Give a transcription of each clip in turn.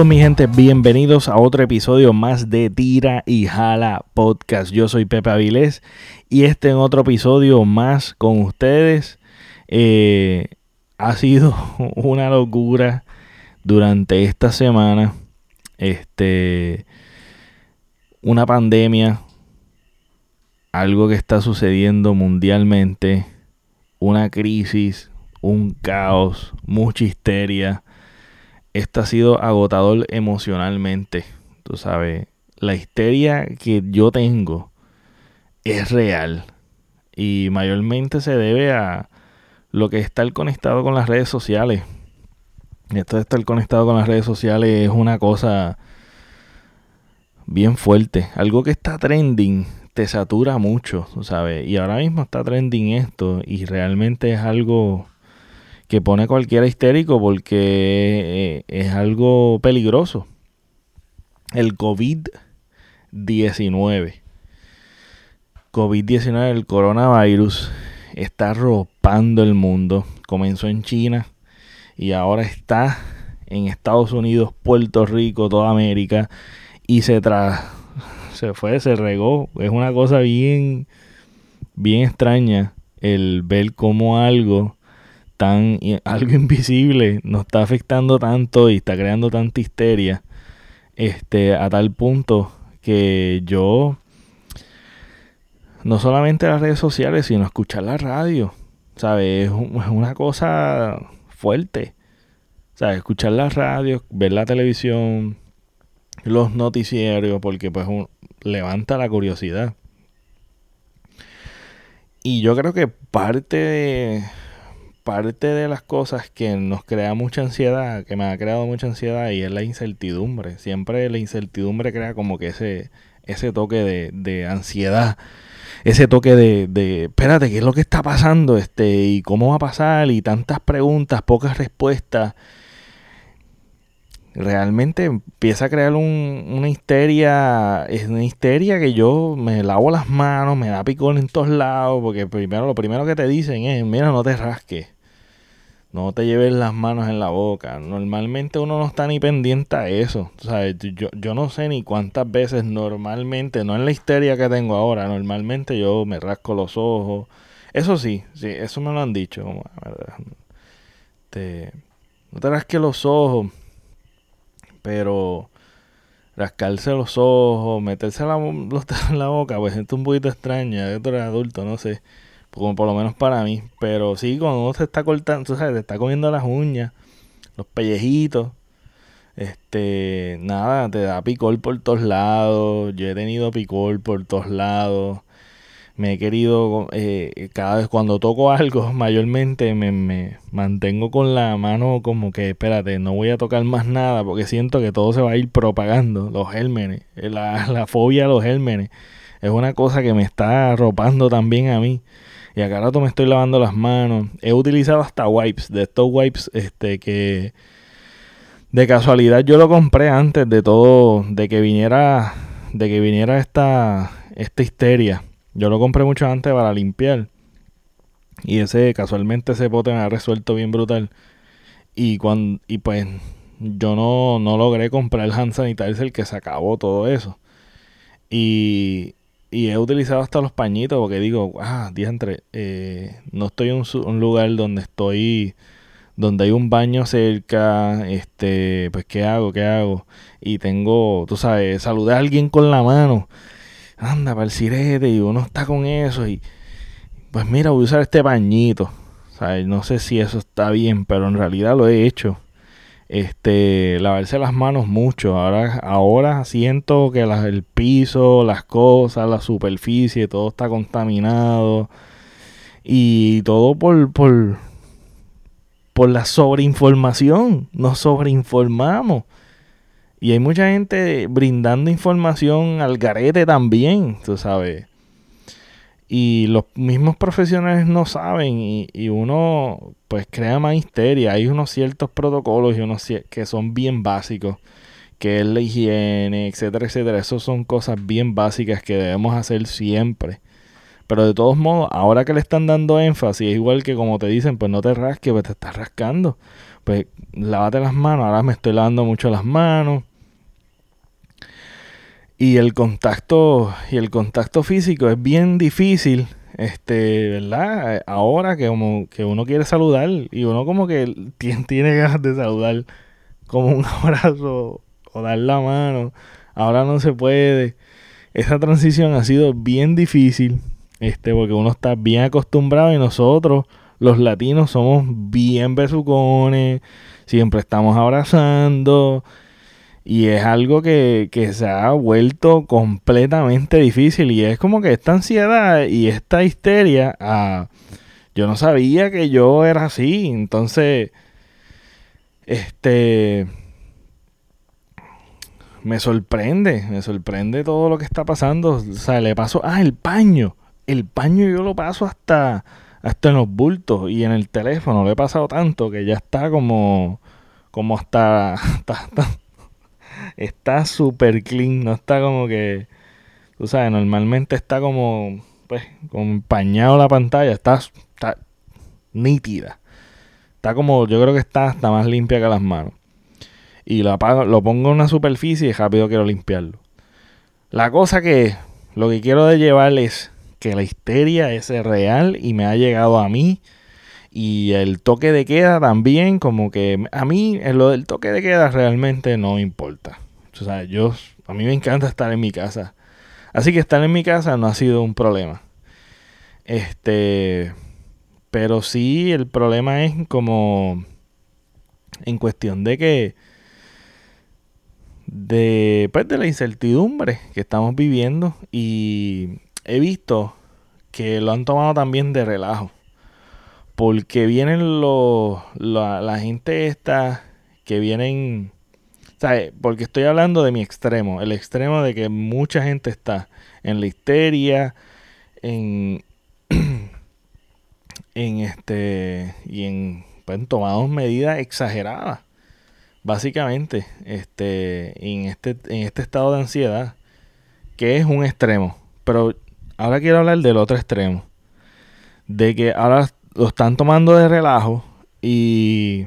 Saludos mi gente, bienvenidos a otro episodio más de Tira y Jala Podcast. Yo soy Pepe Avilés y este en otro episodio más con ustedes. Eh, ha sido una locura durante esta semana. Este, una pandemia, algo que está sucediendo mundialmente, una crisis, un caos, mucha histeria esto ha sido agotador emocionalmente. Tú sabes, la histeria que yo tengo es real. Y mayormente se debe a lo que es estar conectado con las redes sociales. Esto de estar conectado con las redes sociales es una cosa bien fuerte. Algo que está trending te satura mucho, sabes. Y ahora mismo está trending esto y realmente es algo que pone a cualquiera histérico porque eh, es algo peligroso. El COVID-19. COVID-19, el coronavirus, está arropando el mundo. Comenzó en China y ahora está en Estados Unidos, Puerto Rico, toda América. Y se se fue, se regó. Es una cosa bien, bien extraña el ver cómo algo tan algo invisible nos está afectando tanto y está creando tanta histeria este a tal punto que yo no solamente las redes sociales sino escuchar la radio sabes es, una cosa fuerte sabes escuchar la radio ver la televisión los noticieros porque pues levanta la curiosidad. Y yo creo que parte de parte de las cosas que nos crea mucha ansiedad, que me ha creado mucha ansiedad, y es la incertidumbre. Siempre la incertidumbre crea como que ese, ese toque de, de ansiedad, ese toque de, de, espérate, ¿qué es lo que está pasando? Este, y cómo va a pasar, y tantas preguntas, pocas respuestas. Realmente empieza a crear un, una histeria, es una histeria que yo me lavo las manos, me da picón en todos lados, porque primero lo primero que te dicen es, mira, no te rasques no te lleves las manos en la boca. Normalmente uno no está ni pendiente a eso. O sea, yo, yo no sé ni cuántas veces normalmente, no en la histeria que tengo ahora, normalmente yo me rasco los ojos. Eso sí, sí, eso me lo han dicho. No te rasques los ojos, pero rascarse los ojos, meterse la, los en la boca, pues es un poquito extraño. Tú eres adulto, no sé como por lo menos para mí. Pero sí, cuando uno se está cortando, tú sabes, te está comiendo las uñas, los pellejitos, este, nada, te da picor por todos lados. Yo he tenido picor por todos lados. Me he querido, eh, cada vez cuando toco algo, mayormente me, me, mantengo con la mano como que, espérate, no voy a tocar más nada porque siento que todo se va a ir propagando. Los gérmenes, la, la fobia a los gérmenes, es una cosa que me está arropando también a mí. Y acá rato me estoy lavando las manos. He utilizado hasta wipes, de estos wipes este que de casualidad yo lo compré antes de todo, de que viniera, de que viniera esta, esta histeria. Yo lo compré mucho antes para limpiar. Y ese, casualmente ese pote me ha resuelto bien brutal. Y cuando, y pues yo no, no logré comprar el hand sanitizer que se acabó todo eso. Y, y he utilizado hasta los pañitos porque digo, ah, diantre, eh, no estoy en un, lugar donde estoy, donde hay un baño cerca, este, pues ¿qué hago? ¿Qué hago? Y tengo, tú sabes, saludé a alguien con la mano, anda para el sirete y uno está con eso y pues mira, voy a usar este pañito. No sé si eso está bien, pero en realidad lo he hecho este lavarse las manos mucho. Ahora ahora siento que el piso las cosas la superficie todo está contaminado. Y todo por por por la sobreinformación. Nos sobreinformamos. Y hay mucha gente brindando información al garete también tú sabes y los mismos profesionales no saben y, uno pues crea más histeria. Hay unos ciertos protocolos y unos que son bien básicos, que es la higiene, etcétera, etcétera. Esas son cosas bien básicas que debemos hacer siempre Pero de todos modos, ahora que le están dando énfasis, es igual que como te dicen, pues no te rasques, pues te estás rascando. Pues lávate las manos, ahora me estoy lavando mucho las manos. Y el contacto, y el contacto físico es bien difícil, este, ¿verdad? Ahora que como que uno quiere saludar y uno como que tiene, tiene ganas de saludar como un abrazo o dar la mano. Ahora no se puede. Esa transición ha sido bien difícil, este, porque uno está bien acostumbrado y nosotros, los latinos, somos bien besucones, siempre estamos abrazando. Y es algo que, que, se ha vuelto completamente difícil. Y es como que esta ansiedad y esta histeria. Ah, yo no sabía que yo era así. Entonces, este me sorprende, me sorprende todo lo que está pasando. O sea, le paso, ah, el paño. El paño yo lo paso hasta, hasta en los bultos y en el teléfono. Lo he pasado tanto que ya está como, como hasta, está súper clean. No está como que, tú sabes, normalmente está como, pues, como empañado la pantalla. Está, está nítida. Está como, yo creo que está hasta más limpia que las manos y lo, apago, lo pongo en una superficie y rápido quiero limpiarlo. La cosa que lo que quiero de llevar es que la histeria es real y me ha llegado a mí. Y el toque de queda también, como que a mí lo del toque de queda realmente no importa. O sea, yo, a mí me encanta estar en mi casa. Así que estar en mi casa no ha sido un problema. Este, pero sí el problema es como en cuestión de que de, pues, de la incertidumbre que estamos viviendo y he visto que lo han tomado también de relajo. Porque vienen los, la, gente esta que vienen, ¿sabes? Porque estoy hablando de mi extremo, el extremo de que mucha gente está en la histeria, en, en este, y en, pues, tomados medidas exageradas básicamente, este, en este, en este estado de ansiedad, que es un extremo. Pero ahora quiero hablar del otro extremo. De que ahora lo están tomando de relajo y,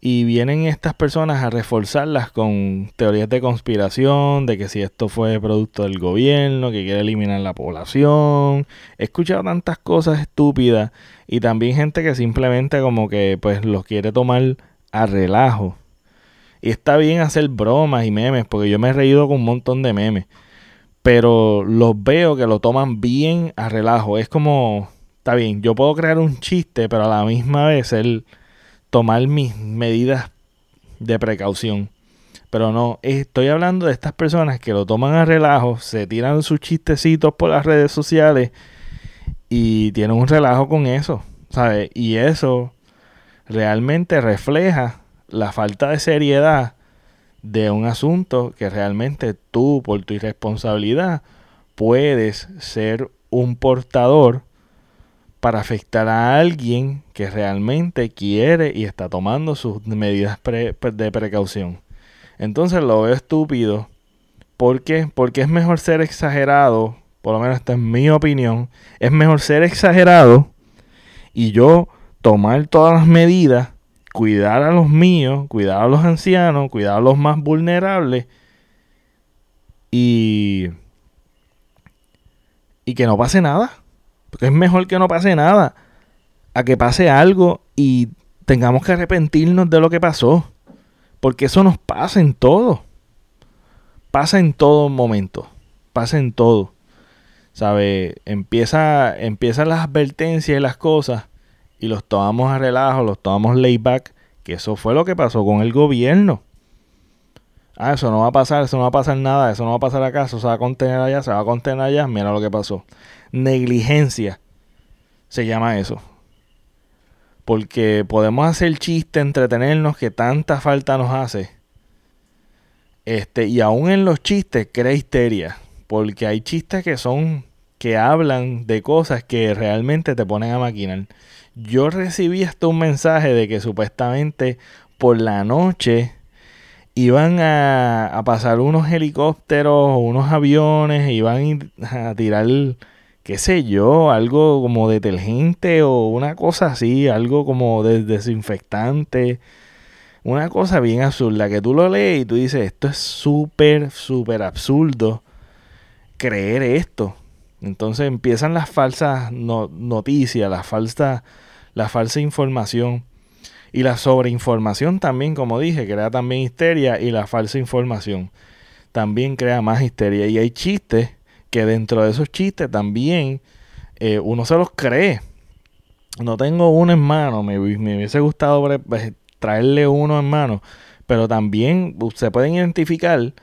y vienen estas personas a reforzarlas con teorías de conspiración, de que si esto fue producto del gobierno, que quiere eliminar la población. He escuchado tantas cosas estúpidas y también gente que simplemente como que pues los quiere tomar a relajo. Y está bien hacer bromas y memes, porque yo me he reído con un montón de memes. Pero los veo que lo toman bien a relajo. Es como, está bien, yo puedo crear un chiste, pero a la misma vez el tomar mis medidas de precaución. Pero no, estoy hablando de estas personas que lo toman a relajo, se tiran sus chistecitos por las redes sociales y tienen un relajo con eso, ¿sabes? Y eso realmente refleja la falta de seriedad de un asunto que realmente tú, por tu irresponsabilidad, puedes ser un portador para afectar a alguien que realmente quiere y está tomando sus medidas de precaución. Entonces lo veo estúpido. ¿Por qué? Porque es mejor ser exagerado, por lo menos esta es mi opinión, es mejor ser exagerado y yo tomar todas las medidas, cuidar a los míos, cuidar a los ancianos, cuidar a los más vulnerables y, y que no pase nada. Es mejor que no pase nada a que pase algo y tengamos que arrepentirnos de lo que pasó. Porque eso nos pasa en todo. Pasa en todo momento. Pasa en todo. ¿Sabe? Empieza, empiezan las advertencias y las cosas y los tomamos a relajo, los tomamos layback, que eso fue lo que pasó con el gobierno. Ah, eso no va a pasar, eso no va a pasar nada, eso no va a pasar acá, eso se va a contener allá, se va a contener allá, mira lo que pasó. Negligencia se llama eso. Porque podemos hacer chiste, entretenernos, que tanta falta nos hace. Este, y aún en los chistes crea histeria. Porque hay chistes que son, que hablan de cosas que realmente te ponen a maquinar. Yo recibí hasta un mensaje de que supuestamente por la noche iban a, pasar unos helicópteros unos aviones, iban a tirar qué sé yo, algo como detergente o una cosa así, algo como desinfectante, una cosa bien absurda, que tú lo lees y tú dices, esto es súper, súper absurdo creer esto. Entonces empiezan las falsas noticias, la falsa, la falsa información. Y la sobreinformación también, como dije, crea también histeria y la falsa información también crea más histeria. Y hay chistes que dentro de esos chistes también eh, uno se los cree. No tengo uno en mano, me, hubiese gustado traerle uno en mano, pero también se pueden identificar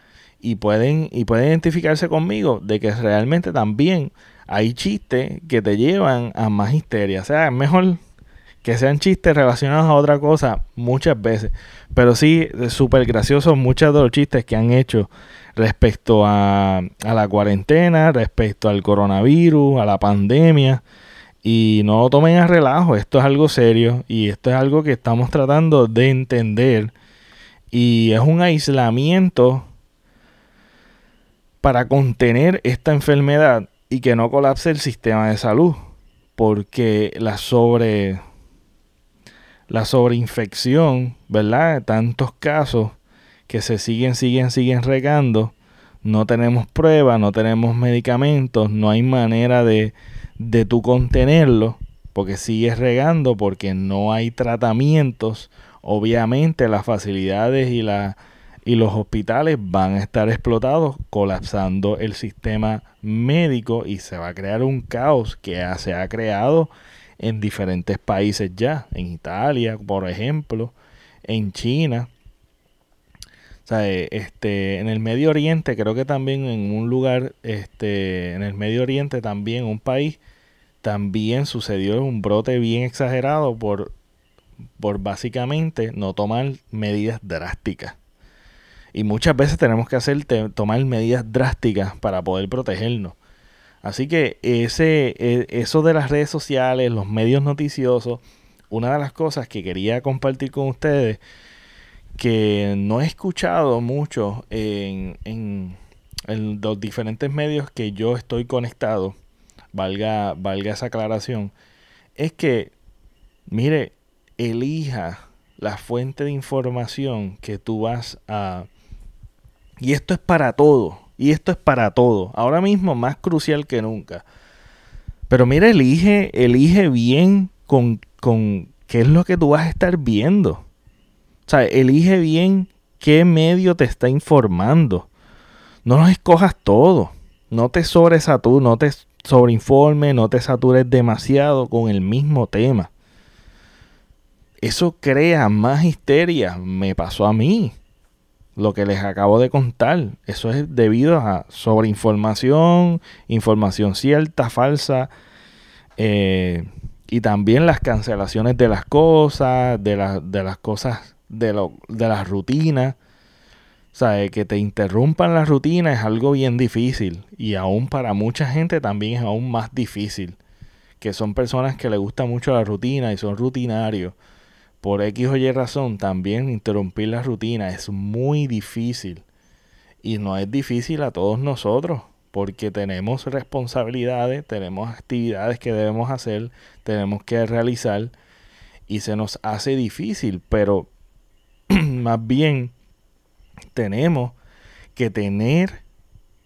y pueden, y pueden identificarse conmigo de que realmente también hay chistes que te llevan a más histeria. O sea, es mejor que sean chistes relacionados a otra cosa muchas veces. Pero sí, súper gracioso muchos de los chistes que han hecho respecto a, a, la cuarentena, respecto al coronavirus, a la pandemia. Y no lo tomen a relajo, esto es algo serio y esto es algo que estamos tratando de entender. Y es un aislamiento para contener esta enfermedad y que no colapse el sistema de salud. Porque la sobre la sobreinfección, ¿verdad? Tantos casos que se siguen, siguen, siguen regando. No tenemos pruebas, no tenemos medicamentos, no hay manera de, de tú contenerlo, porque sigues regando, porque no hay tratamientos. Obviamente las facilidades y, la, y los hospitales van a estar explotados, colapsando el sistema médico y se va a crear un caos que se ha creado en diferentes países ya, en Italia, por ejemplo, en China. Sea, este, en el Medio Oriente, creo que también en un lugar, este, en el Medio Oriente también, un país, también sucedió un brote bien exagerado por, por básicamente no tomar medidas drásticas. Y muchas veces tenemos que hacer tomar medidas drásticas para poder protegernos. Así que ese, e, eso de las redes sociales, los medios noticiosos, una de las cosas que quería compartir con ustedes, que no he escuchado mucho en, en, los diferentes medios que yo estoy conectado, valga, valga esa aclaración, es que, mire, elija la fuente de información que tú vas a... Y esto es para todo. Y esto es para todo. Ahora mismo más crucial que nunca. Pero mira, elige, elige bien con, con qué es lo que tú vas a estar viendo. Sea, elige bien qué medio te está informando. No los escojas todo. No te sobresatures, no te sobreinforme, no te satures demasiado con el mismo tema. Eso crea más histeria. Me pasó a mí lo que les acabo de contar. Eso es debido a sobreinformación, información cierta, falsa, eh, y también las cancelaciones de las cosas, de, de las cosas, de, lo, de las. O sea, que te interrumpan la rutina es algo bien difícil y aún para mucha gente también es aún más difícil. Que son personas que les gusta mucho la rutina y son rutinarios por X o Y razón, también interrumpir la rutina es muy difícil. Y no es difícil a todos nosotros, porque tenemos responsabilidades, tenemos actividades que debemos hacer, tenemos que realizar, y se nos hace difícil, pero más bien tenemos que tener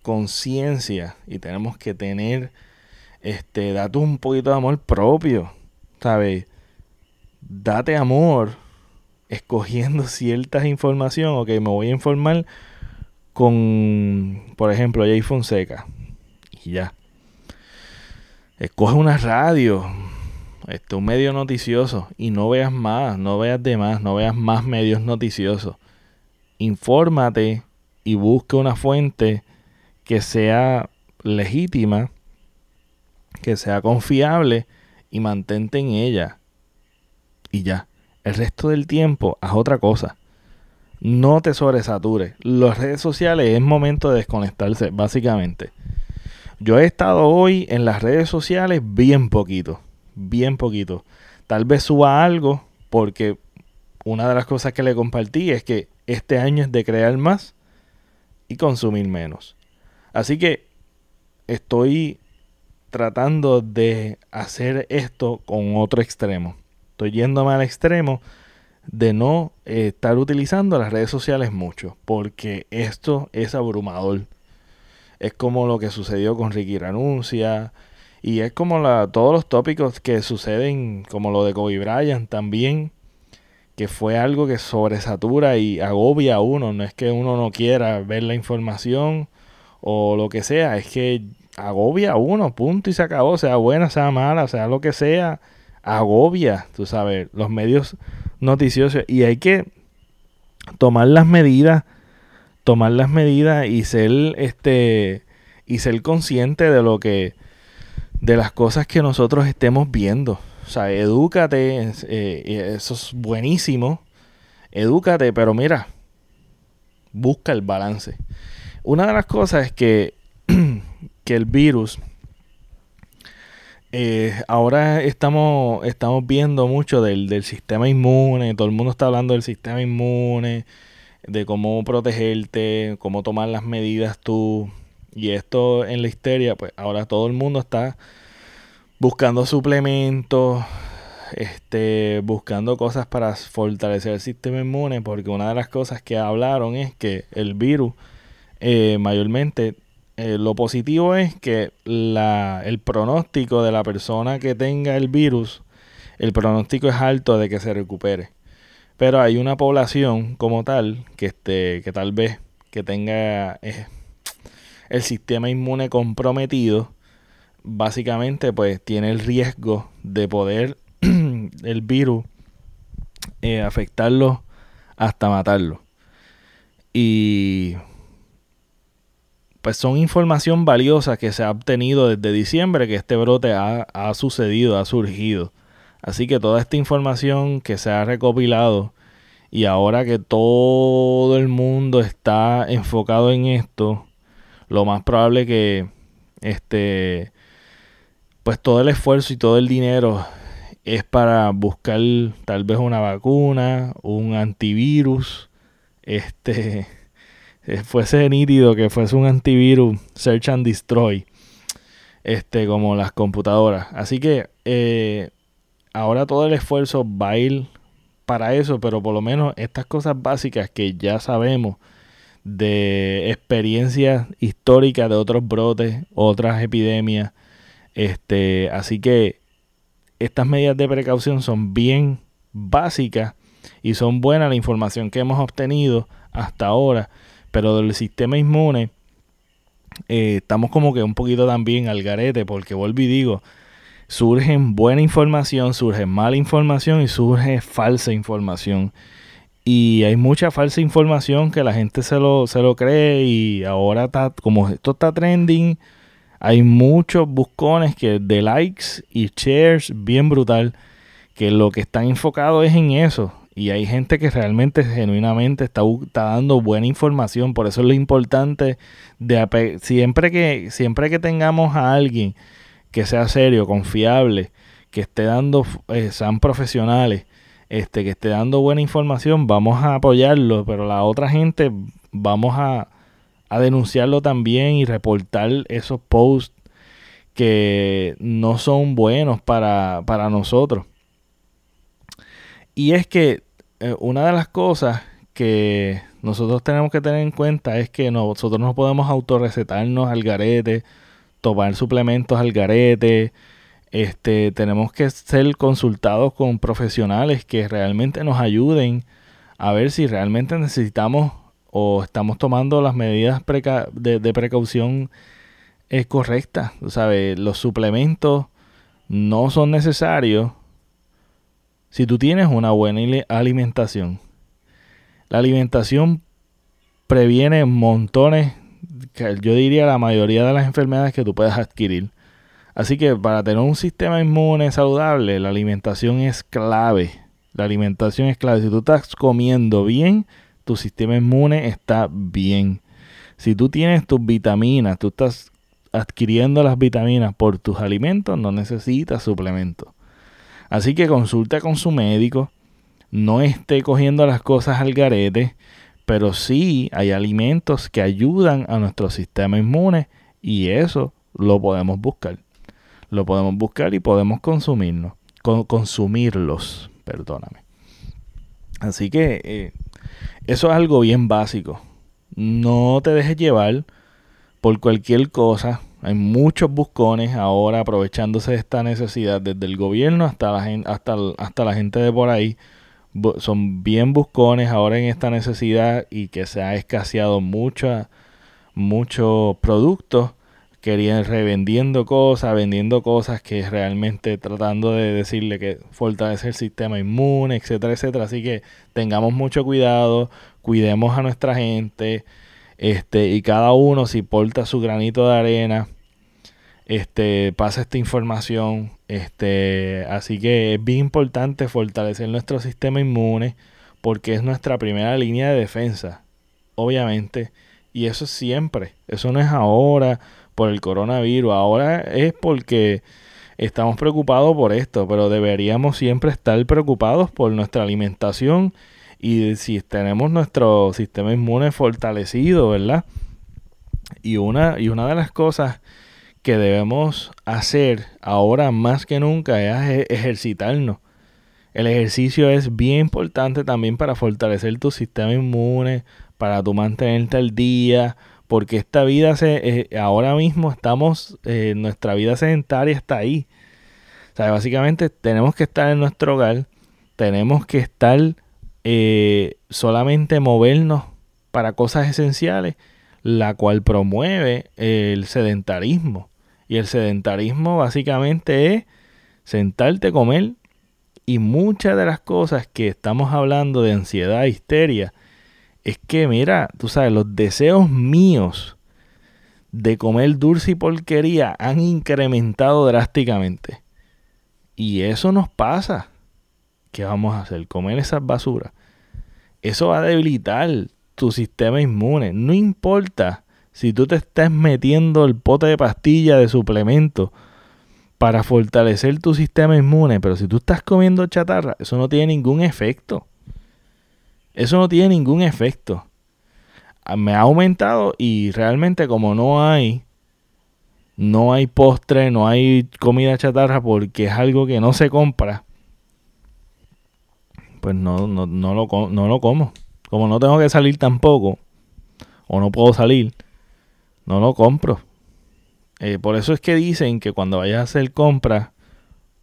conciencia y tenemos que tener este datos un poquito de amor propio, ¿sabes? date amor escogiendo ciertas informaciones. Ok, me voy a informar con, por ejemplo, Jay Fonseca. Y ya. Escoge una radio, este, un medio noticioso. Y no veas más, no veas de más, no veas más medios noticiosos. Infórmate y busca una fuente que sea legítima, que sea confiable y mantente en ella y ya. El resto del tiempo haz otra cosa. No te sobresatures. Las redes sociales es momento de desconectarse, básicamente. Yo he estado hoy en las redes sociales bien poquito. Bien poquito. Tal vez suba algo porque una de las cosas que le compartí es que este año es de crear más y consumir menos. Así que estoy tratando de hacer esto con otro extremo. Estoy yéndome al extremo de no eh, estar utilizando las redes sociales mucho, porque esto es abrumador. Es como lo que sucedió con Ricky Ranuncia, y es como la, todos los tópicos que suceden, como lo de Kobe Bryant también, que fue algo que sobresatura y agobia a uno. No es que uno no quiera ver la información o lo que sea, es que agobia a uno, punto y se acabó, sea buena, sea mala, sea lo que sea, agobia, tú sabes, los medios noticiosos. Y hay que tomar las medidas, tomar las medidas y ser este y ser consciente de lo que de las cosas que nosotros estemos viendo. O sea, edúcate, eh, eso es buenísimo. Edúcate, pero mira, busca el balance. Una de las cosas es que, que el virus, eh, ahora estamos, estamos viendo mucho del, del sistema inmune, todo el mundo está hablando del sistema inmune, de cómo protegerte, cómo tomar las medidas tú. Y esto en la histeria, pues ahora todo el mundo está buscando suplementos, este, buscando cosas para fortalecer el sistema inmune, porque una de las cosas que hablaron es que el virus, eh, mayormente, eh, lo positivo es que la, el pronóstico de la persona que tenga el virus, el pronóstico es alto de que se recupere. Pero hay una población como tal que, este, que tal vez que tenga eh, el sistema inmune comprometido básicamente pues tiene el riesgo de poder el virus eh, afectarlo hasta matarlo. Y pues son información valiosa que se ha obtenido desde diciembre que este brote ha, ha sucedido, ha surgido. Así que toda esta información que se ha recopilado y ahora que todo el mundo está enfocado en esto, lo más probable que este pues todo el esfuerzo y todo el dinero es para buscar tal vez una vacuna, un antivirus, este fuese nítido que fuese un antivirus search and destroy, este como las computadoras. Así que eh, ahora todo el esfuerzo va a ir para eso, pero por lo menos estas cosas básicas que ya sabemos de experiencias históricas de otros brotes, otras epidemias, este, así que estas medidas de precaución son bien básicas y son buenas la información que hemos obtenido hasta ahora, pero del sistema inmune eh, estamos como que un poquito también al garete porque vuelvo y digo, surgen buena información, surge mala información y surge falsa información. Y hay mucha falsa información que la gente se lo, se lo cree y ahora está, como esto está trending, hay muchos buscones que de likes y shares bien brutal que lo que están enfocados es en eso. Y hay gente que realmente genuinamente está, está, dando buena información. Por eso es lo importante de siempre que siempre que tengamos a alguien que sea serio confiable que esté dando eh, sean profesionales este que esté dando buena información vamos a apoyarlo pero la otra gente vamos a a denunciarlo también y reportar esos posts que no son buenos para, nosotros. Y es que eh, una de las cosas que nosotros tenemos que tener en cuenta es que nosotros no podemos autorrecetarnos al garete, tomar suplementos al garete. Este, tenemos que ser consultados con profesionales que realmente nos ayuden a ver si realmente necesitamos o estamos tomando las medidas de, precaución es correctas. Los suplementos no son necesarios si tú tienes una buena alimentación. La alimentación previene montones, yo diría la mayoría de las enfermedades que tú puedes adquirir. Así que para tener un sistema inmune saludable, la alimentación es clave. La alimentación es clave. Si tú estás comiendo bien, tu sistema inmune está bien. Si tú tienes tus vitaminas, tú estás adquiriendo las vitaminas por tus alimentos, no necesitas suplementos. Así que consulta con su médico, no esté cogiendo las cosas al garete, pero sí hay alimentos que ayudan a nuestro sistema inmune y eso lo podemos buscar. Lo podemos buscar y podemos consumirnos, consumirlos, perdóname. Así que eh, eso es algo bien básico. No te dejes llevar por cualquier cosa. Hay muchos buscones ahora aprovechándose de esta necesidad, desde el gobierno hasta la gente, hasta, hasta la gente de por ahí. Son bien buscones ahora en esta necesidad y que se ha escaseado mucho, muchos productos querían revendiendo cosas, vendiendo cosas que realmente tratando de decirle que fortalece el sistema inmune, etcétera, etcétera. Así que tengamos mucho cuidado, cuidemos a nuestra gente, este, y cada uno si porta su granito de arena, este, pasa esta información, este, así que es bien importante fortalecer nuestro sistema inmune porque es nuestra primera línea de defensa, obviamente, y eso es siempre, eso no es ahora por el coronavirus. Ahora es porque estamos preocupados por esto, pero deberíamos siempre estar preocupados por nuestra alimentación y si tenemos nuestro sistema inmune fortalecido, ¿verdad? Y una, y una de las cosas que debemos hacer ahora más que nunca es ejercitarnos. El ejercicio es bien importante también para fortalecer tu sistema inmune, para tu mantenerte al día, porque esta vida se eh, ahora mismo estamos eh, nuestra vida sedentaria está ahí. O sea básicamente tenemos que estar en nuestro hogar tenemos que estar eh, solamente movernos para cosas esenciales la cual promueve el sedentarismo. Y el sedentarismo básicamente es sentarte comer y muchas de las cosas que estamos hablando de ansiedad histeria es que, mira, tú sabes, los deseos míos de comer dulce y porquería han incrementado drásticamente. Y eso nos pasa. ¿Qué vamos a hacer? Comer esas basuras. Eso va a debilitar tu sistema inmune. No importa si tú te estás metiendo el pote de pastilla de suplemento para fortalecer tu sistema inmune, pero si tú estás comiendo chatarra, eso no tiene ningún efecto. Eso no tiene ningún efecto. Ah, me ha aumentado y realmente como no hay no hay postre, no hay comida chatarra porque es algo que no se compra. Pues no, no, no, lo, no lo como. Como no tengo que salir tampoco, o no puedo salir, no lo compro. Eh, por eso es que dicen que cuando vayas a hacer compras,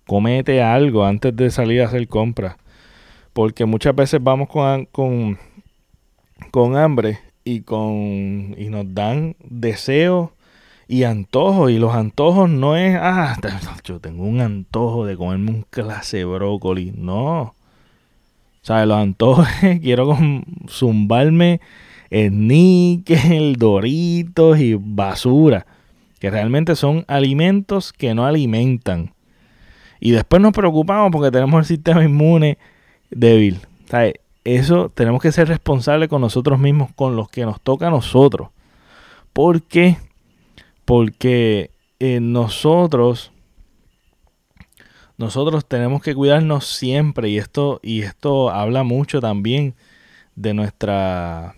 comete algo antes de salir a hacer compras porque muchas veces vamos con, con, con hambre y, con, y nos dan deseos y antojos. Y los antojos no es, ah, yo tengo un antojo de comerme un clase de brócoli. No. O sea, los antojos quiero zumbarme el doritos y basura. Que realmente son alimentos que no alimentan. Y después nos preocupamos porque tenemos el sistema inmune débil. Eso tenemos que ser responsables con nosotros mismos, con los que nos toca a nosotros. ¿Por qué? Porque eh, nosotros, nosotros tenemos que cuidarnos siempre y esto, y esto habla mucho también de nuestra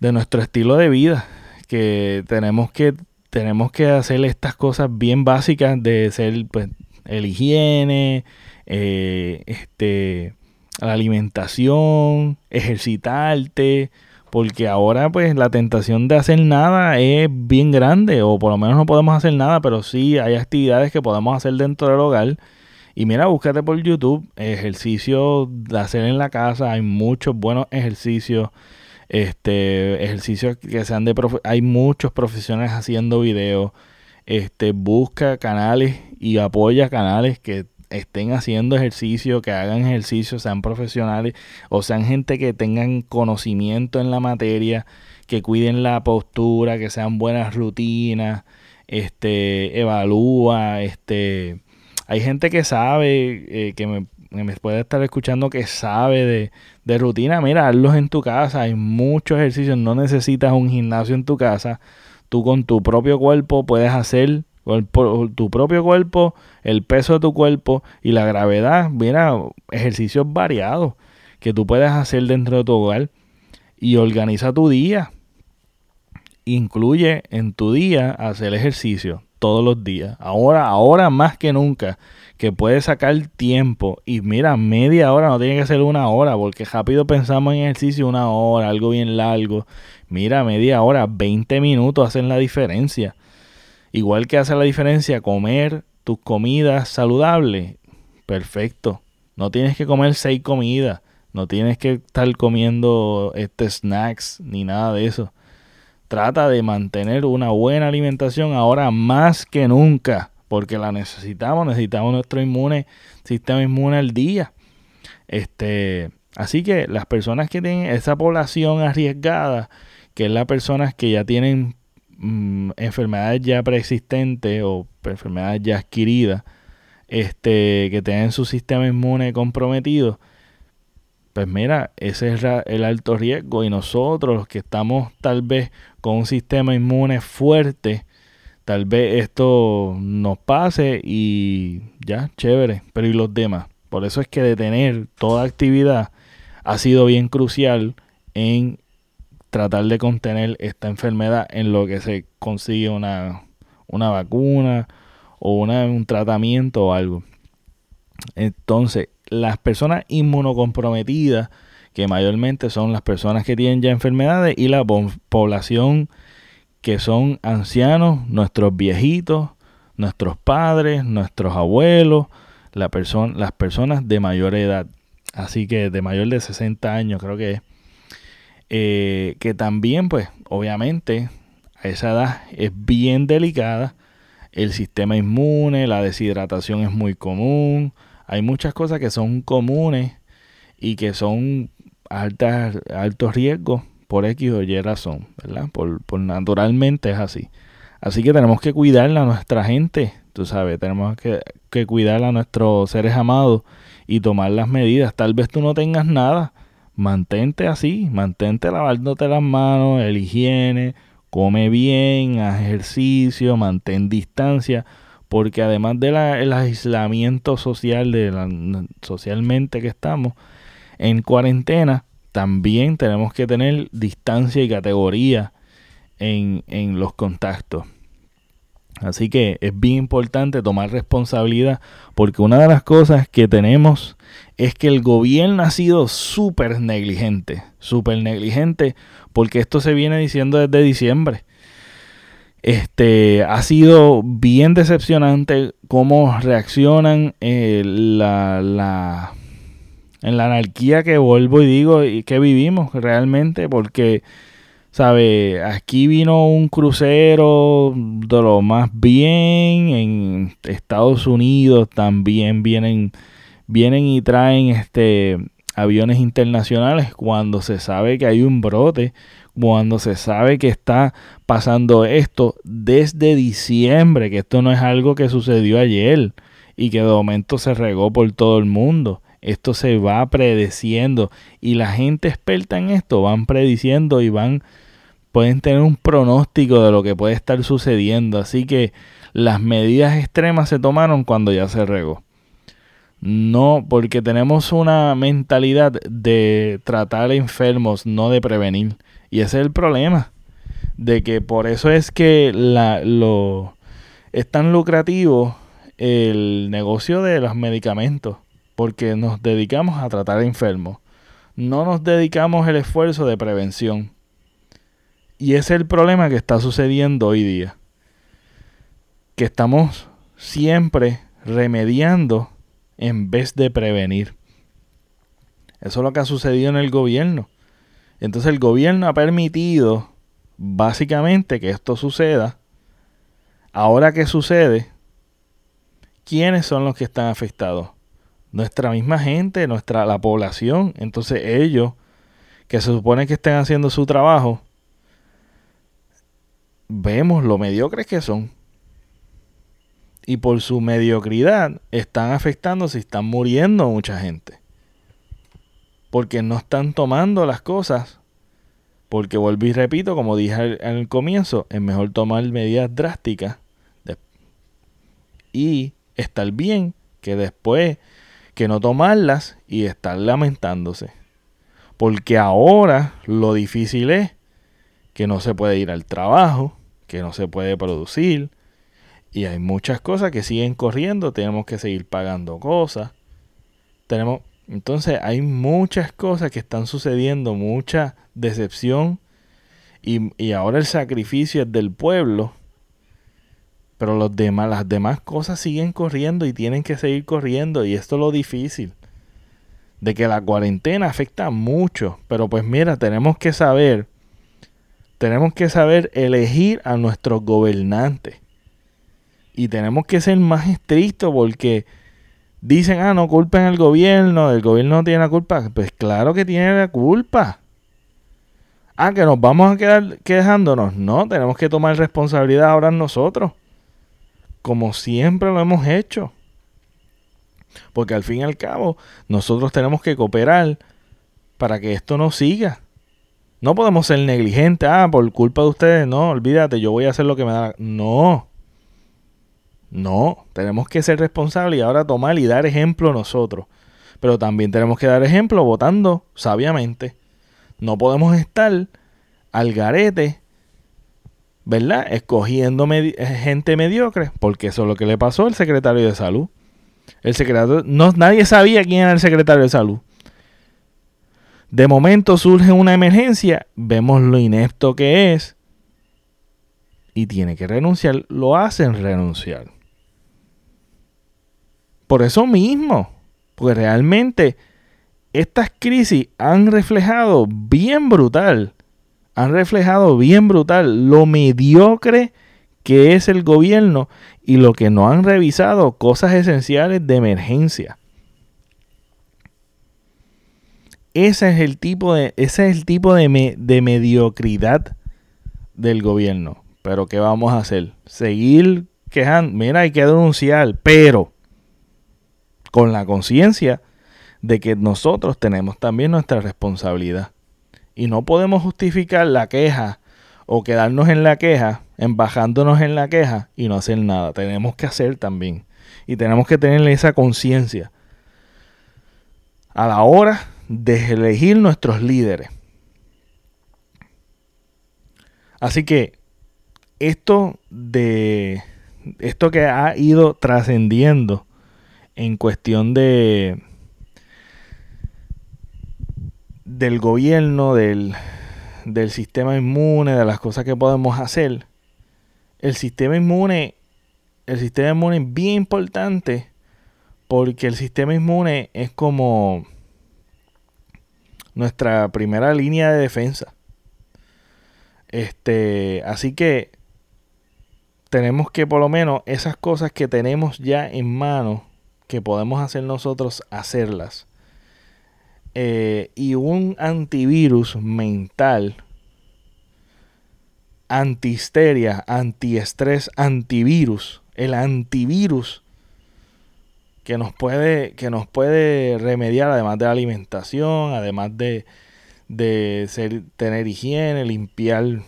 de nuestro estilo de vida que tenemos que tenemos que hacer estas cosas bien básicas de ser pues el higiene eh, este, la alimentación, ejercitarte, porque ahora pues la tentación de hacer nada es bien grande, o por lo menos no podemos hacer nada, pero sí hay actividades que podemos hacer dentro del hogar. Y mira, búscate por YouTube ejercicios de hacer en la casa, hay muchos buenos ejercicios, este, ejercicios que sean de hay muchos profesionales haciendo videos. Este, busca canales y apoya canales que estén haciendo ejercicio, que hagan ejercicio, sean profesionales o sean gente que tengan conocimiento en la materia, que cuiden la postura, que sean buenas rutinas, este, evalúa, este, hay gente que sabe, eh, que, me, puede estar escuchando, que sabe de, de rutina, mira, hazlos en tu casa, hay muchos ejercicios, no necesitas un gimnasio en tu casa, tú con tu propio cuerpo puedes hacer tu propio cuerpo, el peso de tu cuerpo y la gravedad. Mira, ejercicios variados que tú puedes hacer dentro de tu hogar y organiza tu día. Incluye en tu día hacer ejercicio todos los días. Ahora, ahora más que nunca, que puedes sacar tiempo. Y mira, media hora no tiene que ser una hora, porque rápido pensamos en ejercicio una hora, algo bien largo. Mira, media hora, 20 minutos hacen la diferencia. Igual que hace la diferencia comer tus comidas saludables. Perfecto. No tienes que comer seis comidas. No tienes que estar comiendo este snacks ni nada de eso. Trata de mantener una buena alimentación ahora más que nunca, porque la necesitamos, necesitamos nuestro inmune, sistema inmune al día. Este, así que las personas que tienen esa población arriesgada, que es las personas que ya tienen mm, enfermedades ya preexistentes o enfermedades ya adquiridas, este, que tienen su sistema inmune comprometido, pues mira, ese es el alto riesgo y nosotros los que estamos tal vez con un sistema inmune fuerte, tal vez esto nos pase y ya, chévere, pero ¿y los demás? Por eso es que detener toda actividad ha sido bien crucial en tratar de contener esta enfermedad en lo que se consigue una, una vacuna o una, un tratamiento o algo. Entonces, las personas inmunocomprometidas, que mayormente son las personas que tienen ya enfermedades, y la población que son ancianos, nuestros viejitos, nuestros padres, nuestros abuelos, la las personas de mayor edad, así que de mayor de 60 años creo que es, eh, que también pues obviamente a esa edad es bien delicada, el sistema inmune, la deshidratación es muy común, hay muchas cosas que son comunes y que son altas, altos riesgos por X o Y razón, ¿verdad? Por, naturalmente es así. Así que tenemos que cuidar a nuestra gente, tú sabes, tenemos que, que cuidar a nuestros seres amados y tomar las medidas. Tal vez tú no tengas nada, mantente así, mantente lavándote las manos, el higiene, come bien, haz ejercicio, mantén distancia, porque además del aislamiento social, de la, socialmente que estamos en cuarentena, también tenemos que tener distancia y categoría en, en los contactos. Así que es bien importante tomar responsabilidad porque una de las cosas que tenemos es que el gobierno ha sido súper negligente, súper negligente porque esto se viene diciendo desde diciembre. Este ha sido bien decepcionante cómo reaccionan eh, la, la, en la anarquía que vuelvo y digo y que vivimos realmente, porque, ¿sabe? Aquí vino un crucero de lo más bien, en Estados Unidos también vienen, vienen y traen este aviones internacionales cuando se sabe que hay un brote cuando se sabe que está pasando esto desde diciembre, que esto no es algo que sucedió ayer y que de momento se regó por todo el mundo. Esto se va predeciendo y la gente experta en esto van prediciendo y van pueden tener un pronóstico de lo que puede estar sucediendo, así que las medidas extremas se tomaron cuando ya se regó. No, porque tenemos una mentalidad de tratar enfermos, no de prevenir. Y ese es el problema. De que por eso es que lo, es tan lucrativo el negocio de los medicamentos. Porque nos dedicamos a tratar enfermos. No nos dedicamos el esfuerzo de prevención. Y ese es el problema que está sucediendo hoy día. Que estamos siempre remediando en vez de prevenir. Eso es lo que ha sucedido en el gobierno. Entonces el gobierno ha permitido básicamente que esto suceda. Ahora que sucede, ¿quiénes son los que están afectados? Nuestra misma gente, nuestra la población. Entonces ellos, que se supone que estén haciendo su trabajo, vemos lo mediocres que son. Y por su mediocridad están afectando si están muriendo mucha gente porque no están tomando las cosas. Porque vuelvo y repito, como dije el comienzo, es mejor tomar medidas drásticas y estar bien que después que no tomarlas y estar lamentándose. Porque ahora lo difícil es que no se puede ir al trabajo, que no se puede producir Y hay muchas cosas que siguen corriendo, tenemos que seguir pagando cosas. Tenemos, entonces hay muchas cosas que están sucediendo, mucha decepción. Y, y ahora el sacrificio es del pueblo. Pero los demás, las demás cosas siguen corriendo y tienen que seguir corriendo. Y esto es lo difícil de que la cuarentena afecta mucho, pero pues mira, tenemos que saber, tenemos que saber elegir a nuestros gobernantes. Y tenemos que ser más estrictos porque dicen, ah, no culpen al gobierno, el gobierno no tiene la culpa. Pues claro que tiene la culpa. Ah, que nos vamos a quedar quejándonos. No, tenemos que tomar responsabilidad ahora nosotros. Como siempre lo hemos hecho. Porque al fin y al cabo, nosotros tenemos que cooperar para que esto no siga. No podemos ser negligentes, ah, por culpa de ustedes, no, olvídate, yo voy a hacer lo que me da. No. No, tenemos que ser responsables y ahora tomar y dar ejemplo nosotros. Pero también tenemos que dar ejemplo votando sabiamente. No podemos estar al garete, ¿verdad? Escogiendo gente mediocre, porque eso es lo que le pasó al secretario de salud. El secretario, no, nadie sabía quién era el secretario de salud. De momento surge una emergencia, vemos lo inepto que es y tiene que renunciar, lo hacen renunciar. Por eso mismo, porque realmente estas crisis han reflejado bien brutal, han reflejado bien brutal lo mediocre que es el gobierno y lo que no han revisado, cosas esenciales de emergencia. Ese es el tipo de, ese es el tipo de, de mediocridad del gobierno. Pero ¿qué vamos a hacer? Seguir quejando. Mira, hay que denunciar, pero con la conciencia de que nosotros tenemos también nuestra responsabilidad. Y no podemos justificar la queja o quedarnos en la queja embajándonos en la queja y no hacer nada. Tenemos que hacer también. Y tenemos que tener esa conciencia a la hora de elegir nuestros líderes. Así que esto de esto que ha ido trascendiendo en cuestión de del gobierno, del, del sistema inmune, de las cosas que podemos hacer, el sistema inmune, el sistema inmune es bien importante porque el sistema inmune es como nuestra primera línea de defensa. Este, así que tenemos que por lo menos esas cosas que tenemos ya en mano, que podemos hacer nosotros, hacerlas. Eh, y un antivirus mental antihisteria, antiestrés, antivirus. El antivirus que nos puede, que nos puede remediar, además de la alimentación, además de, de ser, tener higiene, limpiar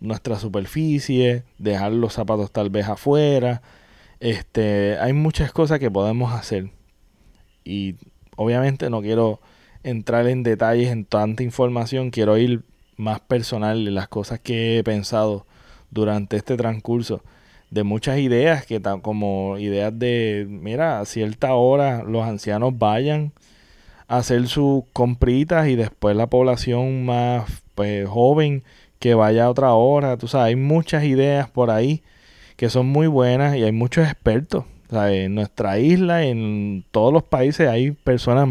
nuestra superficie, dejar los zapatos tal vez afuera. Este, hay muchas cosas que podemos hacer. Y obviamente no quiero entrar en detalles en tanta información, quiero ir más personal de las cosas que he pensado durante este transcurso. De muchas ideas que como ideas de mira a cierta hora los ancianos vayan a hacer sus compritas y después la población más pues, joven que vaya a otra hora. Tú sabes hay muchas ideas por ahí que son muy buenas y hay muchos expertos en nuestra isla en todos los países hay personas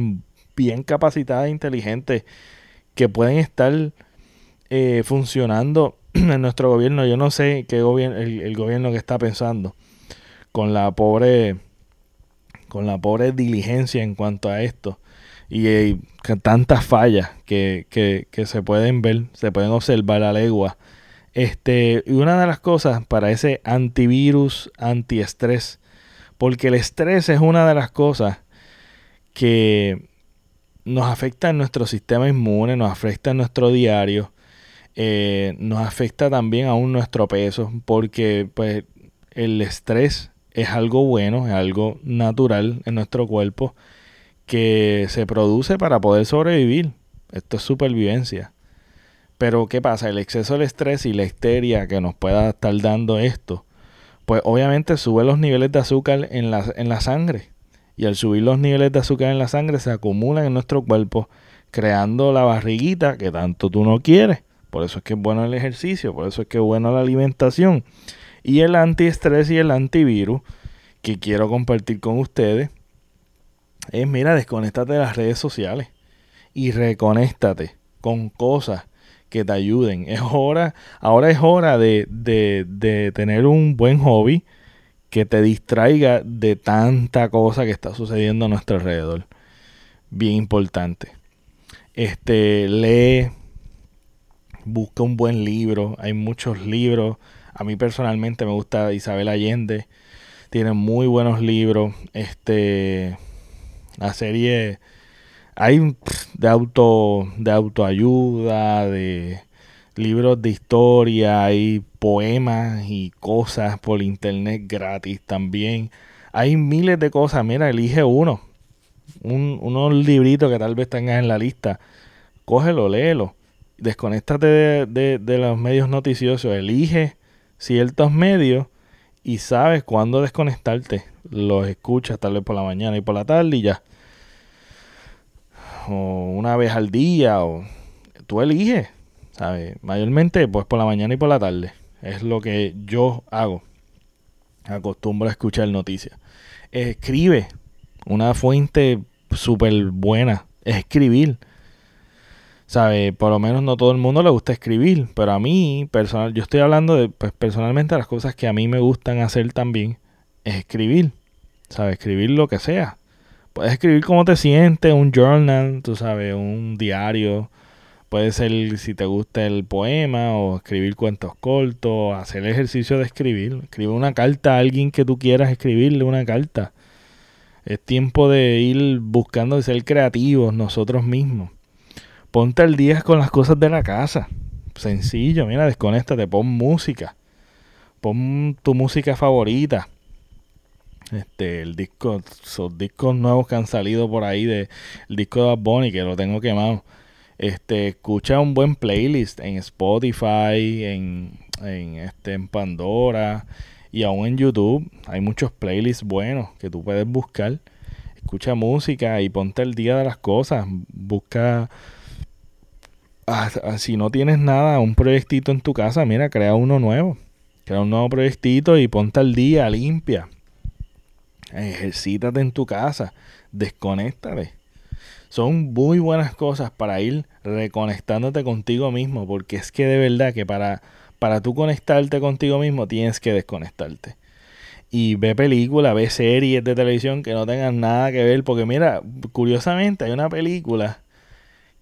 bien capacitadas e inteligentes que pueden estar eh, funcionando en nuestro gobierno. Yo no sé qué gobierno, el, gobierno que está pensando con la pobre, con la pobre diligencia en cuanto a esto y eh, tantas fallas que, que, que, se pueden ver, se pueden observar a legua. Este, y una de las cosas para ese antivirus, antiestrés, porque el estrés es una de las cosas que nos afecta en nuestro sistema inmune, nos afecta en nuestro diario, eh, nos afecta también aún nuestro peso porque pues el estrés es algo bueno, es algo natural en nuestro cuerpo que se produce para poder sobrevivir. Esto es supervivencia. Pero ¿qué pasa? El exceso del estrés y la histeria que nos pueda estar dando esto, pues obviamente sube los niveles de azúcar en la, en la sangre. Y al subir los niveles de azúcar en la sangre se acumulan en nuestro cuerpo, creando la barriguita que tanto tú no quieres. Por eso es que es bueno el ejercicio, por eso es que es bueno la alimentación. Y el antiestrés y el antivirus que quiero compartir con ustedes es, mira, desconéctate de las redes sociales y reconéctate con cosas que te ayuden. Es hora, ahora es hora de, de, de tener un buen hobby que te distraiga de tanta cosa que está sucediendo a nuestro alrededor. Bien importante. Este, lee, busca un buen libro. Hay muchos libros. A mí personalmente me gusta Isabel Allende. Tiene muy buenos libros. Este, la serie hay de auto de autoayuda, de libros de historia, hay poemas y cosas por internet gratis también. Hay miles de cosas. Mira, elige uno. Un, unos libritos que tal vez tengas en la lista. Cógelo, léelo. Desconéctate de, de los medios noticiosos. Elige ciertos medios y sabes cuándo desconectarte. Los escuchas tal vez por la mañana y por la tarde y ya o una vez al día, o tú eliges, ¿sabes? Mayormente, pues por la mañana y por la tarde. Es lo que yo hago. Acostumbro a escuchar noticias. Escribe. Una fuente súper buena. Es escribir. ¿Sabe? Por lo menos no todo el mundo le gusta escribir. Pero a mí, personal, yo estoy hablando de, pues personalmente, las cosas que a mí me gustan hacer también. Es escribir. ¿Sabe? Escribir lo que sea. Escribir cómo te sientes, un journal, tú sabes, un diario. Puede ser si te gusta el poema o escribir cuentos cortos, hacer el ejercicio de escribir. Escribe una carta a alguien que tú quieras escribirle una carta. Es tiempo de ir buscando de ser creativos nosotros mismos. Ponte al día con las cosas de la casa. Sencillo, mira, desconéctate, pon música. Pon tu música favorita este, el disco, esos discos nuevos que han salido por ahí de disco de Bad Bunny, que lo tengo quemado. Este, escucha un buen playlist en Spotify, en, en, este, en Pandora y aún en YouTube. Hay muchos playlists buenos que tú puedes buscar. Escucha música y ponte el día de las cosas. Busca ah, ah, si no tienes nada, un proyectito en tu casa, mira, crea uno nuevo. Crea un nuevo proyectito y ponte al día, limpia. Ejercítate en tu casa, desconéctate. Son muy buenas cosas para ir reconectándote contigo mismo, porque es que de verdad que para, para tú conectarte contigo mismo tienes que desconectarte. Y ve películas, ve series de televisión que no tengan nada que ver, porque mira, curiosamente hay una película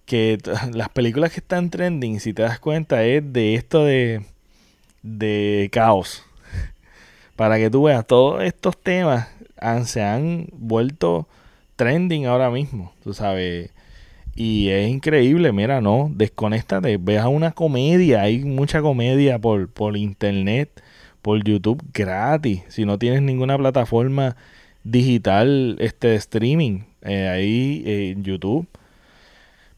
que las películas que están trending, si te das cuenta, es de esto de, de caos. Para que tú veas todos estos temas se han vuelto trending ahora mismo, tú sabes. Y es increíble, mira, no, desconéctate, ve a una comedia, hay mucha comedia por, por internet, por YouTube gratis, si no tienes ninguna plataforma digital este streaming eh, ahí eh, en YouTube.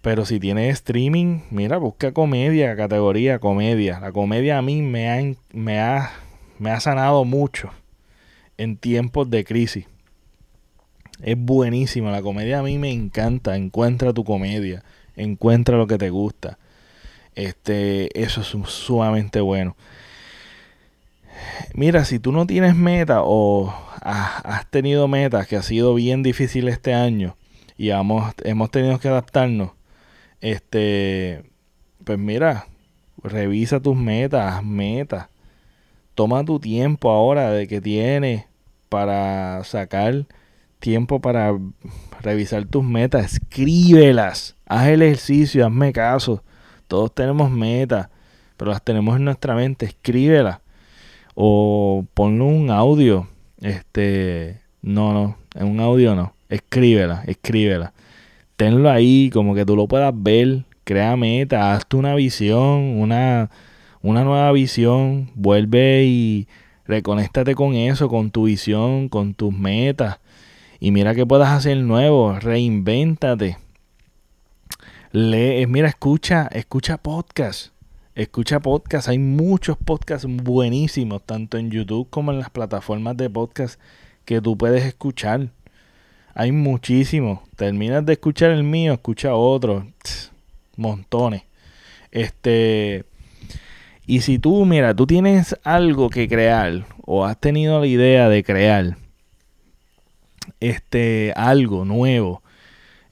Pero si tienes streaming, mira, busca comedia, categoría comedia. La comedia a mí me ha, me ha, me ha sanado mucho en tiempos de crisis. Es buenísima, la comedia a mí me encanta. Encuentra tu comedia, encuentra lo que te gusta. Este, eso es sumamente bueno. Mira, si tú no tienes meta o has tenido metas que ha sido bien difícil este año y hemos, hemos tenido que adaptarnos, este, pues mira, revisa tus metas, metas. Toma tu tiempo ahora de que tienes para sacar tiempo para revisar tus metas, escríbelas, haz el ejercicio, hazme caso. Todos tenemos metas, pero las tenemos en nuestra mente, escríbelas. O ponle un audio. Este, no, no, en un audio no. Escríbela, escríbela. Tenlo ahí, como que tú lo puedas ver. Crea meta, hazte una visión, una, una nueva visión. Vuelve y Reconéctate con eso, con tu visión, con tus metas. Y mira que puedas hacer nuevo. Reinvéntate. Lee, mira, escucha, escucha podcast. Escucha podcasts, hay muchos podcasts buenísimos, tanto en YouTube como en las plataformas de podcast que tú puedes escuchar. Hay muchísimos. Terminas de escuchar el mío, escucha otro. montones. Este. Y si tú, mira, tú tienes algo que crear o has tenido la idea de crear este algo nuevo,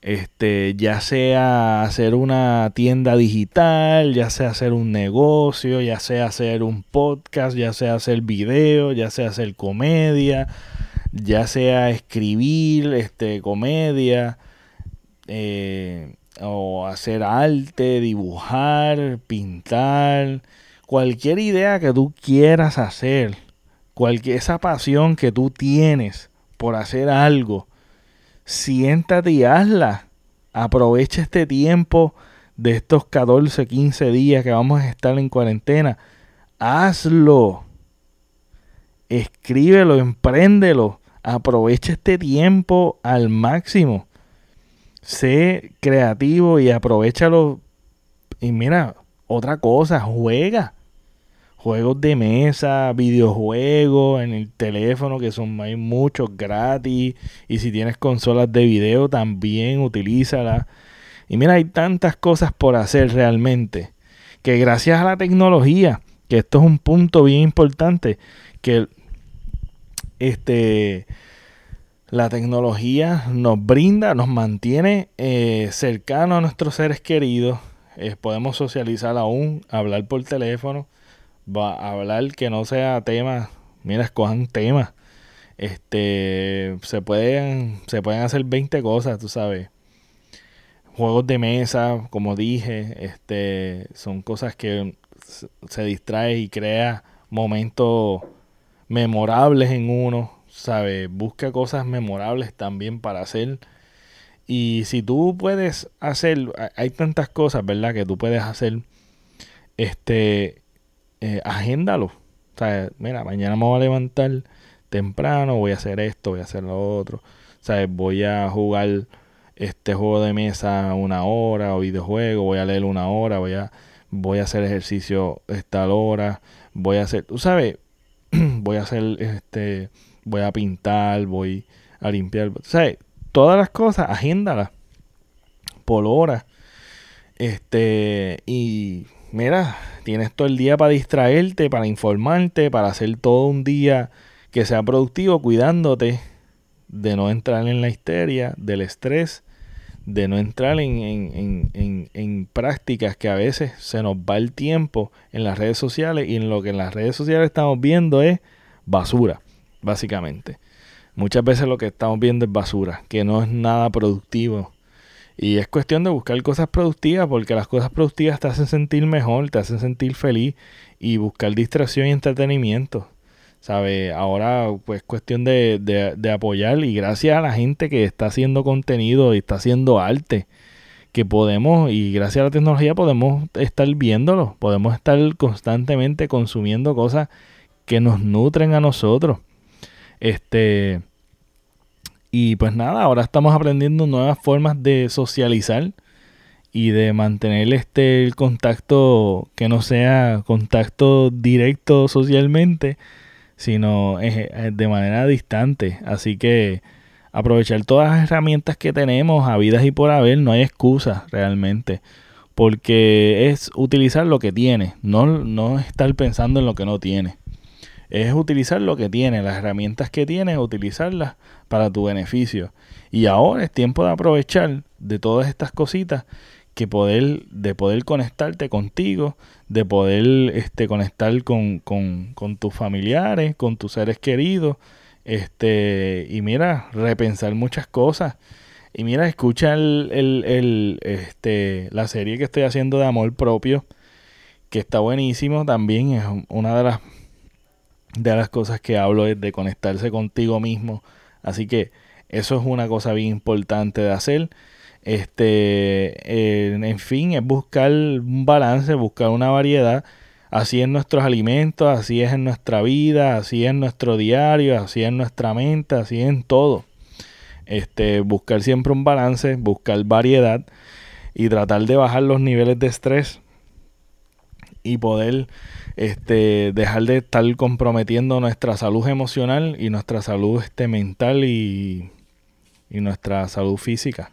este, ya sea hacer una tienda digital, ya sea hacer un negocio, ya sea hacer un podcast, ya sea hacer video, ya sea hacer comedia, ya sea escribir este, comedia, eh, o hacer arte, dibujar, pintar, cualquier idea que tú quieras hacer, cualquier, esa pasión que tú tienes por hacer algo, siéntate y hazla. Aprovecha este tiempo de estos 14, 15 días que vamos a estar en cuarentena. Hazlo. Escríbelo, empréndelo. Aprovecha este tiempo al máximo. Sé creativo y aprovechalo. Y mira, otra cosa, juega juegos de mesa, videojuegos en el teléfono, que son hay muchos gratis. Y si tienes consolas de video, también utilízala. Y mira, hay tantas cosas por hacer realmente. Que gracias a la tecnología, que esto es un punto bien importante, que este la tecnología nos brinda, nos mantiene eh, cercanos a nuestros seres queridos. Eh, podemos socializar aún, hablar por teléfono va a hablar que no sea tema, mira, escojan temas. Este, se pueden, se pueden hacer 20 cosas, tú sabes. Juegos de mesa, como dije, este, son cosas que se distrae y crea momentos memorables en uno, ¿sabes? Busca cosas memorables también para hacer. Y si tú puedes hacer, hay tantas cosas, ¿verdad? Que tú puedes hacer, este, eh, agéndalo. O sea, mira, mañana me voy a levantar temprano, voy a hacer esto, voy a hacer lo otro. O voy a jugar este juego de mesa una hora o videojuego, voy a leer una hora, voy a, voy a hacer ejercicio esta hora, voy a hacer, tú sabes, voy a hacer este, voy a pintar, voy a limpiar, o sea, todas las cosas, agéndalas por hora. Este, y mira, tienes todo el día para distraerte, para informarte, para hacer todo un día que sea productivo, cuidándote de no entrar en la histeria, del estrés, de no entrar en, en, en, prácticas que a veces se nos va el tiempo en las redes sociales y en lo que en las redes sociales estamos viendo es basura, básicamente. Muchas veces lo que estamos viendo es basura, que no es nada productivo y es cuestión de buscar cosas productivas porque las cosas productivas te hacen sentir mejor, te hacen sentir feliz y buscar distracción y entretenimiento. ¿Sabe? Ahora pues cuestión de, de, apoyar y gracias a la gente que está haciendo contenido y está haciendo arte que podemos y gracias a la tecnología podemos estar viéndolo, podemos estar constantemente consumiendo cosas que nos nutren a nosotros. Este y pues nada, ahora estamos aprendiendo nuevas formas de socializar y de mantener este el contacto que no sea contacto directo socialmente, sino de manera distante. Así que aprovechar todas las herramientas que tenemos, habidas y por haber, no hay excusa realmente. Porque es utilizar lo que tiene, no, no estar pensando en lo que no tiene es utilizar lo que tiene, las herramientas que tiene, utilizarlas para tu beneficio. Y ahora es tiempo de aprovechar de todas estas cositas que poder, de poder conectarte contigo, de poder este, conectar con, con, con tus familiares, con tus seres queridos, este, y mira, repensar muchas cosas. Y mira, escucha el, el, el, este, la serie que estoy haciendo de amor propio, que está buenísimo también, es una de las de las cosas que hablo es de conectarse contigo mismo. Así que eso es una cosa bien importante de hacer. Este, en fin, es buscar un balance, buscar una variedad. Así es nuestros alimentos, así es en nuestra vida, así es en nuestro diario, así es en nuestra mente, así es en todo. Este, buscar siempre un balance, buscar variedad y tratar de bajar los niveles de estrés y poder este, dejar de estar comprometiendo nuestra salud emocional y nuestra salud este, mental y, y nuestra salud física.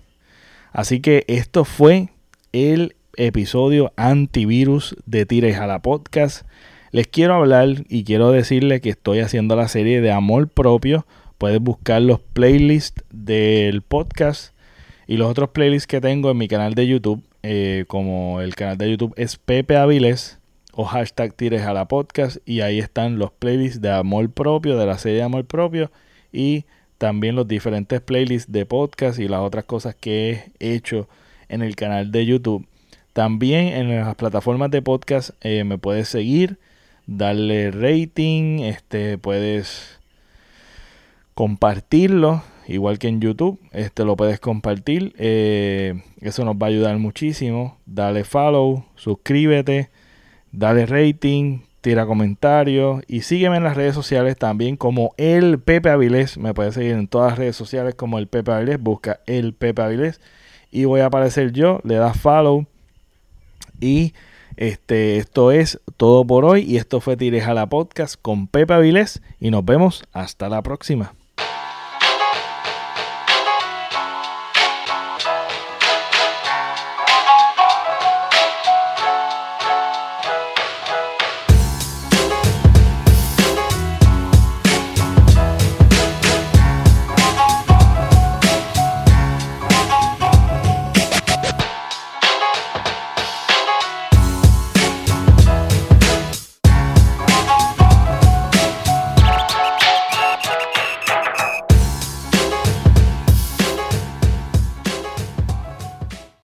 Así que esto fue el episodio antivirus de Tires a la Podcast. Les quiero hablar y quiero decirles que estoy haciendo la serie de amor propio. Puedes buscar los playlists del podcast y los otros playlists que tengo en mi canal de YouTube. Eh, como el canal de YouTube es Pepe Avilés o hashtag Tires a la Podcast. Y ahí están los playlists de amor propio, de la serie de amor propio. Y también los diferentes playlists de podcast y las otras cosas que he hecho en el canal de YouTube. También en las plataformas de podcast eh, me puedes seguir, darle rating, este, puedes compartirlo, igual que en YouTube, este lo puedes compartir, eh, eso nos va a ayudar muchísimo. Dale follow, suscríbete, dale rating, tira comentarios y sígueme en las redes sociales también como el Pepe Avilés. Me puedes seguir en todas las redes sociales como el Pepe Avilés. Busca el Pepe Avilés y voy a aparecer yo. Le das follow y este, esto es todo por hoy y esto fue Tires a la Podcast con Pepe Avilés y nos vemos hasta la próxima.